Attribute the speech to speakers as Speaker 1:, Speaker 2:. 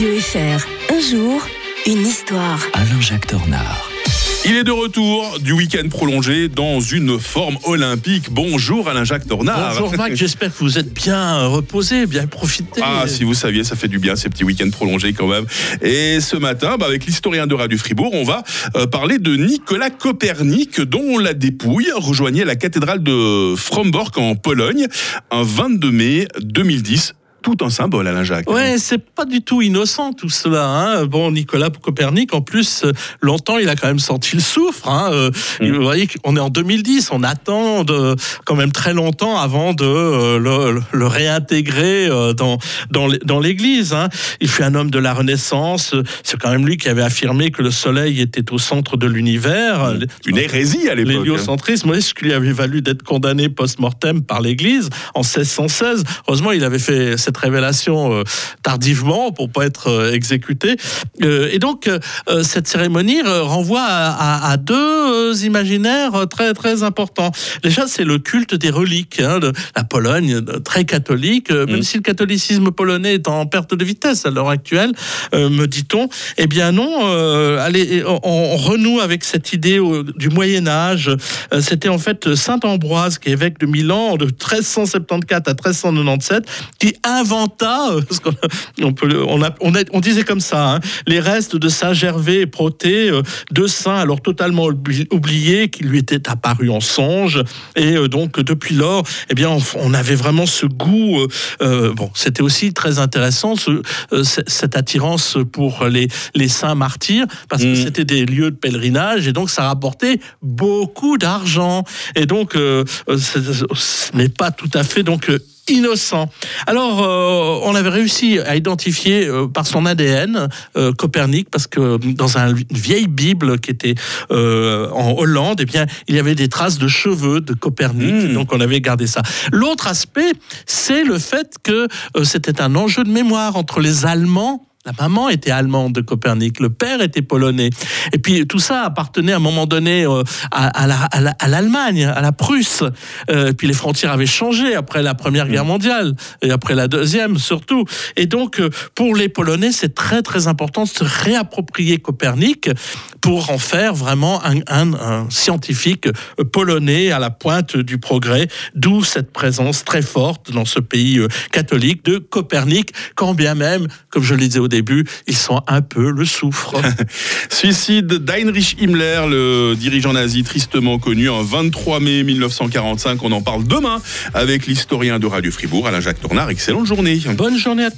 Speaker 1: Radio FR. Un jour, une histoire.
Speaker 2: Alain-Jacques Tornard.
Speaker 3: Il est de retour du week-end prolongé dans une forme olympique. Bonjour Alain-Jacques Tornard.
Speaker 4: Bonjour Mac, j'espère que vous êtes bien reposé, bien profité.
Speaker 3: Ah, si vous saviez, ça fait du bien ces petits week-ends prolongés quand même. Et ce matin, bah, avec l'historien de Radio Fribourg, on va euh, parler de Nicolas Copernic, dont la dépouille rejoignait la cathédrale de Frombork en Pologne un 22 mai 2010 tout un symbole, Alain Jacques.
Speaker 4: Ouais, c'est pas du tout innocent tout cela. Hein. Bon, Nicolas Copernic, en plus, euh, longtemps, il a quand même senti le souffre. Hein. Euh,
Speaker 3: Mm.
Speaker 4: Vous voyez qu'on est en 2010, on attend de, quand même très longtemps avant de euh, le, le réintégrer euh, dans, dans, l'é- dans l'Église. Hein. Il fut un homme de la Renaissance. C'est quand même lui qui avait affirmé que le Soleil était au centre de l'univers.
Speaker 3: Une hérésie à l'époque.
Speaker 4: L'héliocentrisme, oui, ce qui lui avait valu d'être condamné post-mortem par l'Église en 1616. Heureusement, il avait fait cette révélation euh, tardivement pour pas être euh, exécuté. Euh, et donc, cette cérémonie renvoie à, à- à deux imaginaires très très importants. Déjà, c'est le culte des reliques. hein, de la Pologne, très catholique, même
Speaker 3: Mm.
Speaker 4: si le catholicisme polonais est en perte de vitesse à l'heure actuelle, me dit-on. Eh bien non, allez, on, on renoue avec cette idée du Moyen Âge. C'était en fait Saint Ambroise, qui est évêque de Milan de 1374 à 1397, qui inventa, parce on peut, le- on, a- on, a- on disait comme ça, hein, les restes de Saint Gervais et Proté, euh, deux saints alors totalement oubli- oubliés, qui lui étaient apparus en songe. Et euh, donc depuis lors, eh bien, on, avait vraiment ce goût. euh, bon, c'était aussi très intéressant ce, cette attirance pour les, les saints martyrs, parce que
Speaker 3: Mm.
Speaker 4: c'était des lieux de pèlerinage et donc ça rapportait beaucoup d'argent. Et donc, euh, n'est pas tout à fait donc. Innocent. Alors, euh, on avait réussi à identifier euh, par son ADN euh, Copernic, parce que dans un- une vieille Bible qui était euh, en Hollande, eh bien, il y avait des traces de cheveux de Copernic,
Speaker 3: Mm.
Speaker 4: donc on avait gardé ça. L'autre aspect, c'est le fait que euh, c'était un enjeu de mémoire entre les Allemands. La maman était allemande de Copernic, le père était polonais. Et puis tout ça appartenait à un moment donné euh, à, à la- à la- à l'Allemagne, à la Prusse. Euh, et puis les frontières avaient changé après la Première Guerre mondiale et après la Deuxième surtout. Et donc euh, pour les Polonais, c'est très très important de se réapproprier Copernic pour en faire vraiment un, un- un scientifique polonais à la pointe du progrès, d'où cette présence très forte dans ce pays catholique de Copernic, quand bien même, comme je le disais au début, ils sont un peu le souffre.
Speaker 3: Suicide d'Heinrich Himmler, le dirigeant nazi tristement connu, un 23 mai 1945. On en parle demain avec l'historien de Radio Fribourg, Alain Jacques Tornard. Excellente journée.
Speaker 4: Bonne journée à tous.